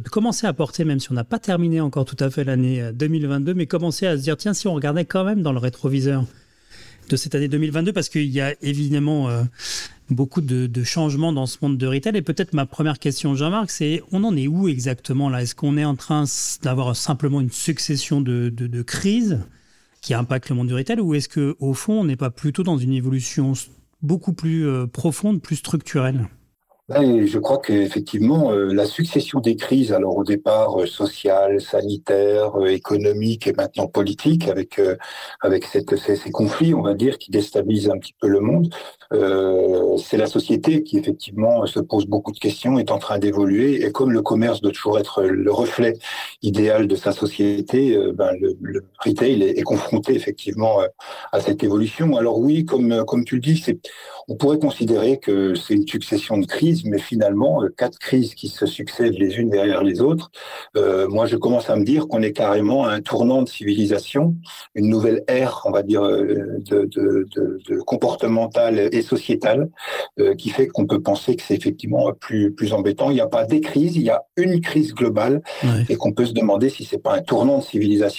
de commencer à porter, même si on n'a pas terminé encore tout à fait l'année 2022, mais commencer à se dire, tiens, si on regardait quand même dans le rétroviseur de cette année 2022, parce qu'il y a évidemment beaucoup de, changements dans ce monde de retail. Et peut-être ma première question, Jean-Marc, c'est on en est où exactement là? Est-ce qu'on est en train d'avoir simplement une succession de, crises qui impactent le monde du retail, ou est-ce que au fond, on n'est pas plutôt dans une évolution beaucoup plus euh, profonde, plus structurelle? Ben, je crois qu'effectivement, euh, la succession des crises, alors au départ euh, sociales, sanitaires, euh, économiques et maintenant politiques, avec avec cette, ces, ces, conflits, on va dire, qui déstabilisent un petit peu le monde, c'est la société qui effectivement se pose beaucoup de questions, est en train d'évoluer, et comme le commerce doit toujours être le reflet idéal de sa société, ben, le, le, retail est, est, confronté effectivement à cette évolution. Alors oui, comme comme tu le dis, c'est on pourrait considérer que c'est une succession de crises mais finalement, euh, quatre crises qui se succèdent les unes derrière les autres. Euh, moi, je commence à me dire qu'on est carrément à un tournant de civilisation, une nouvelle ère, on va dire, euh, de, de, de, de comportementale et sociétale, euh, qui fait qu'on peut penser que c'est effectivement plus, plus embêtant. Il n'y a pas des crises, il y a une crise globale, et qu'on peut se demander si c'est pas un tournant de civilisation